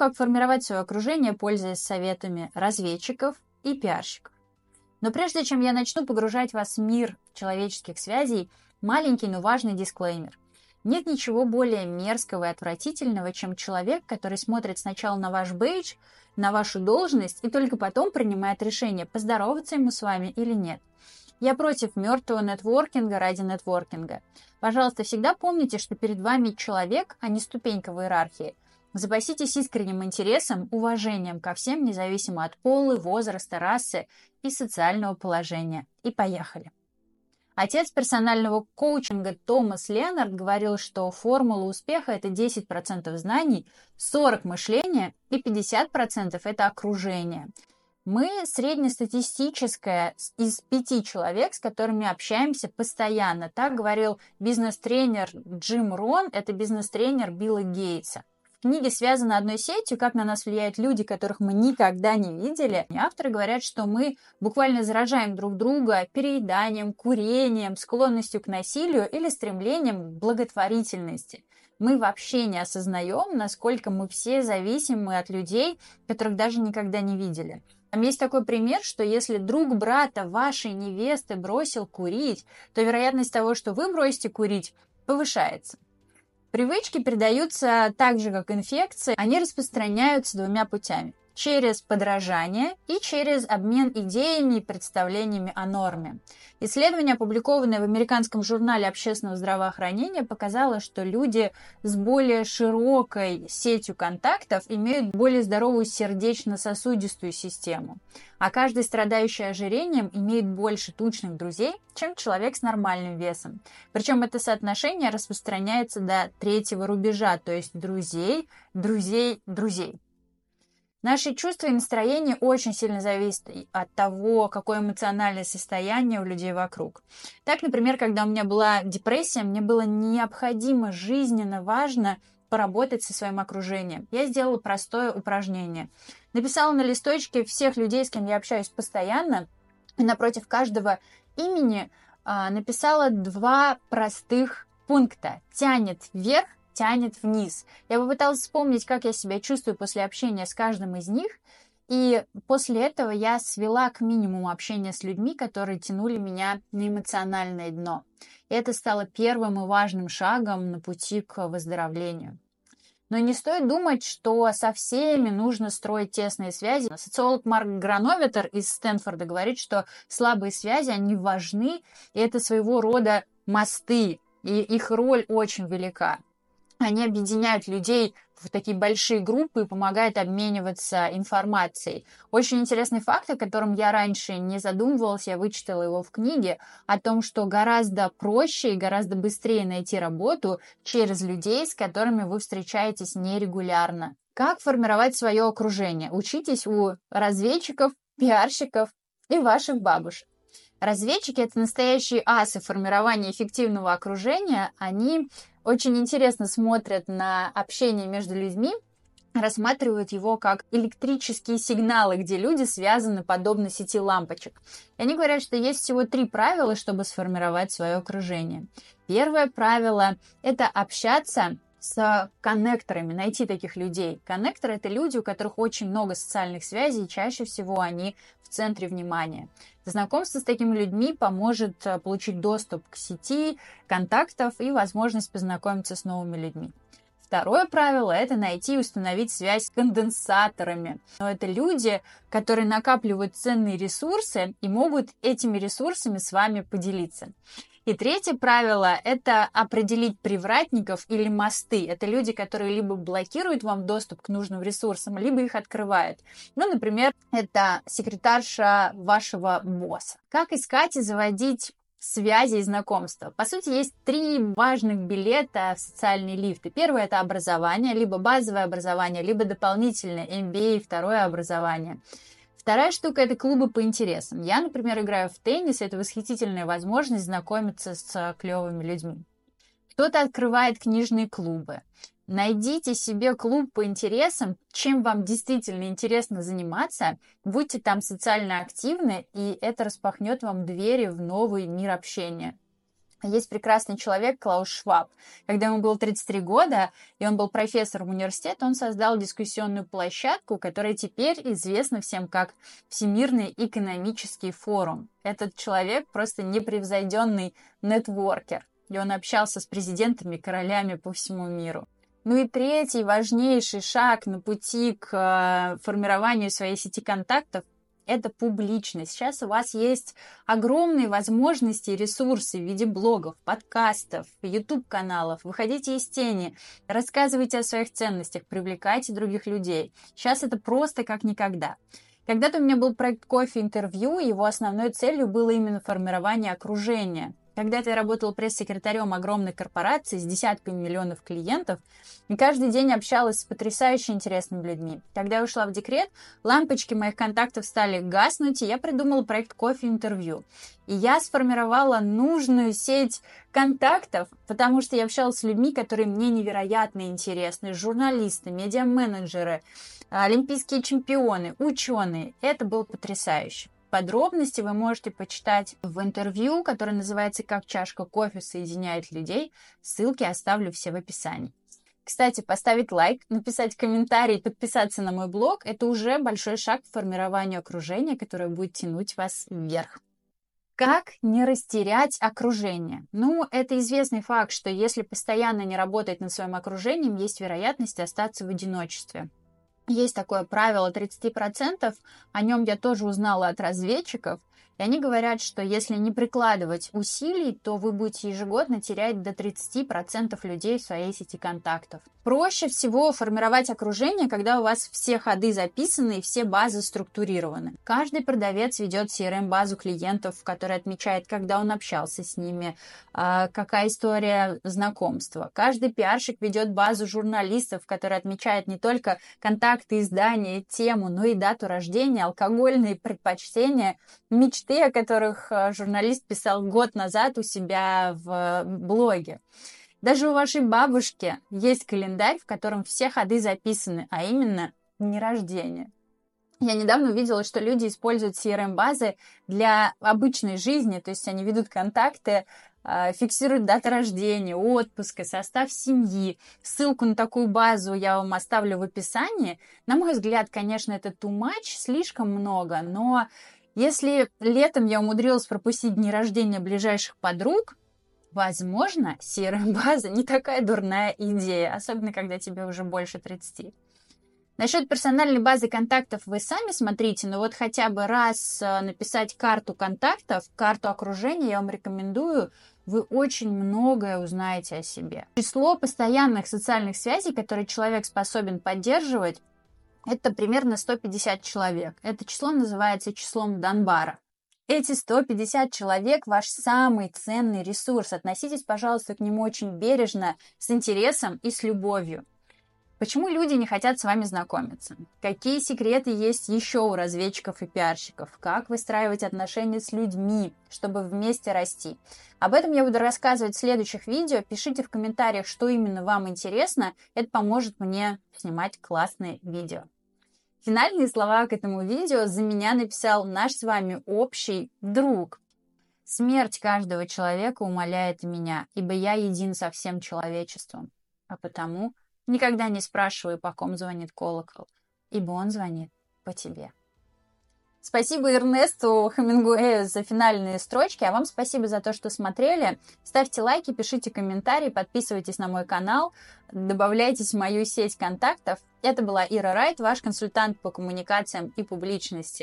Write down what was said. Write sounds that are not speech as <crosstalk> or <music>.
как формировать свое окружение, пользуясь советами разведчиков и пиарщиков. Но прежде чем я начну погружать вас в мир человеческих связей, маленький, но важный дисклеймер. Нет ничего более мерзкого и отвратительного, чем человек, который смотрит сначала на ваш бейдж, на вашу должность и только потом принимает решение, поздороваться ему с вами или нет. Я против мертвого нетворкинга ради нетворкинга. Пожалуйста, всегда помните, что перед вами человек, а не ступенька в иерархии. Запаситесь искренним интересом, уважением ко всем, независимо от пола, возраста, расы и социального положения. И поехали! Отец персонального коучинга Томас Ленард говорил, что формула успеха – это 10% знаний, 40% мышления и 50% – это окружение. Мы среднестатистическая из пяти человек, с которыми общаемся постоянно. Так говорил бизнес-тренер Джим Рон, это бизнес-тренер Билла Гейтса книге связаны одной сетью, как на нас влияют люди, которых мы никогда не видели. Авторы говорят, что мы буквально заражаем друг друга перееданием, курением, склонностью к насилию или стремлением к благотворительности. Мы вообще не осознаем, насколько мы все зависимы от людей, которых даже никогда не видели. Там есть такой пример, что если друг брата вашей невесты бросил курить, то вероятность того, что вы бросите курить, повышается. Привычки передаются так же, как инфекции. Они распространяются двумя путями через подражание и через обмен идеями и представлениями о норме. Исследование, опубликованное в американском журнале общественного здравоохранения, показало, что люди с более широкой сетью контактов имеют более здоровую сердечно-сосудистую систему, а каждый страдающий ожирением имеет больше тучных друзей, чем человек с нормальным весом. Причем это соотношение распространяется до третьего рубежа, то есть друзей, друзей, друзей. Наши чувства и настроение очень сильно зависят от того, какое эмоциональное состояние у людей вокруг. Так, например, когда у меня была депрессия, мне было необходимо, жизненно важно поработать со своим окружением. Я сделала простое упражнение. Написала на листочке всех людей, с кем я общаюсь постоянно, и напротив каждого имени а, написала два простых пункта. Тянет вверх тянет вниз. Я попыталась вспомнить, как я себя чувствую после общения с каждым из них, и после этого я свела к минимуму общения с людьми, которые тянули меня на эмоциональное дно. И это стало первым и важным шагом на пути к выздоровлению. Но не стоит думать, что со всеми нужно строить тесные связи. Социолог Марк Грановитер из Стэнфорда говорит, что слабые связи, они важны, и это своего рода мосты, и их роль очень велика. Они объединяют людей в такие большие группы и помогают обмениваться информацией. Очень интересный факт, о котором я раньше не задумывалась, я вычитала его в книге, о том, что гораздо проще и гораздо быстрее найти работу через людей, с которыми вы встречаетесь нерегулярно. Как формировать свое окружение? Учитесь у разведчиков, пиарщиков и ваших бабушек. Разведчики — это настоящие асы формирования эффективного окружения. Они очень интересно смотрят на общение между людьми, рассматривают его как электрические сигналы, где люди связаны подобно сети лампочек. И они говорят, что есть всего три правила, чтобы сформировать свое окружение. Первое правило – это общаться с коннекторами, найти таких людей. Коннекторы — это люди, у которых очень много социальных связей, и чаще всего они в центре внимания. Знакомство с такими людьми поможет э, получить доступ к сети, контактов и возможность познакомиться с новыми людьми. Второе правило – это найти и установить связь с конденсаторами. Но это люди, которые накапливают ценные ресурсы и могут этими ресурсами с вами поделиться. И третье правило – это определить привратников или мосты. Это люди, которые либо блокируют вам доступ к нужным ресурсам, либо их открывают. Ну, например, это секретарша вашего босса. Как искать и заводить связи и знакомства. По сути, есть три важных билета в социальные лифты. Первое – это образование, либо базовое образование, либо дополнительное MBA, второе образование. Вторая штука – это клубы по интересам. Я, например, играю в теннис, это восхитительная возможность знакомиться с клевыми людьми. Кто-то открывает книжные клубы. Найдите себе клуб по интересам, чем вам действительно интересно заниматься, будьте там социально активны, и это распахнет вам двери в новый мир общения. Есть прекрасный человек Клаус Шваб. Когда ему было 33 года, и он был профессором университета, он создал дискуссионную площадку, которая теперь известна всем как Всемирный экономический форум. Этот человек просто непревзойденный нетворкер, и он общался с президентами, королями по всему миру. Ну и третий важнейший шаг на пути к э, формированию своей сети контактов это публичность. Сейчас у вас есть огромные возможности и ресурсы в виде блогов, подкастов, YouTube-каналов. Выходите из тени, рассказывайте о своих ценностях, привлекайте других людей. Сейчас это просто как никогда. Когда-то у меня был проект кофе интервью, его основной целью было именно формирование окружения. Когда-то я работала пресс-секретарем огромной корпорации с десятками миллионов клиентов и каждый день общалась с потрясающе интересными людьми. Когда я ушла в декрет, лампочки моих контактов стали гаснуть, и я придумала проект кофе-интервью. И я сформировала нужную сеть контактов, потому что я общалась с людьми, которые мне невероятно интересны. Журналисты, медиа-менеджеры, олимпийские чемпионы, ученые. Это было потрясающе. Подробности вы можете почитать в интервью, которое называется «Как чашка кофе соединяет людей». Ссылки оставлю все в описании. Кстати, поставить лайк, написать комментарий, подписаться на мой блог – это уже большой шаг к формированию окружения, которое будет тянуть вас вверх. Как не растерять окружение? Ну, это известный факт, что если постоянно не работать над своим окружением, есть вероятность остаться в одиночестве. Есть такое правило 30%, о нем я тоже узнала от разведчиков, и они говорят, что если не прикладывать усилий, то вы будете ежегодно терять до 30% людей в своей сети контактов. Проще всего формировать окружение, когда у вас все ходы записаны и все базы структурированы. Каждый продавец ведет CRM-базу клиентов, которая отмечает, когда он общался с ними, а, какая история знакомства. Каждый пиарщик ведет базу журналистов, которая отмечает не только контакты, издания, тему, но и дату рождения, алкогольные предпочтения, мечты мечты, о которых э, журналист писал год назад у себя в блоге. Даже у вашей бабушки есть календарь, в котором все ходы записаны, а именно дни рождения. Я недавно увидела, что люди используют CRM-базы для обычной жизни, то есть они ведут контакты, э, фиксируют даты рождения, отпуска, состав семьи. Ссылку на такую базу я вам оставлю в описании. На мой взгляд, конечно, это too much, слишком много, но если летом я умудрилась пропустить дни рождения ближайших подруг, возможно, серая <laughs> база не такая дурная идея, особенно когда тебе уже больше 30. Насчет персональной базы контактов вы сами смотрите, но вот хотя бы раз э, написать карту контактов, карту окружения я вам рекомендую, вы очень многое узнаете о себе. Число постоянных социальных связей, которые человек способен поддерживать, это примерно 150 человек. Это число называется числом Донбара. Эти 150 человек – ваш самый ценный ресурс. Относитесь, пожалуйста, к нему очень бережно, с интересом и с любовью. Почему люди не хотят с вами знакомиться? Какие секреты есть еще у разведчиков и пиарщиков? Как выстраивать отношения с людьми, чтобы вместе расти? Об этом я буду рассказывать в следующих видео. Пишите в комментариях, что именно вам интересно. Это поможет мне снимать классные видео. Финальные слова к этому видео за меня написал наш с вами общий друг. Смерть каждого человека умоляет меня, ибо я един со всем человечеством. А потому Никогда не спрашивай, по ком звонит колокол, ибо он звонит по тебе. Спасибо Эрнесту Хамингуэю за финальные строчки, а вам спасибо за то, что смотрели. Ставьте лайки, пишите комментарии, подписывайтесь на мой канал, добавляйтесь в мою сеть контактов. Это была Ира Райт, ваш консультант по коммуникациям и публичности.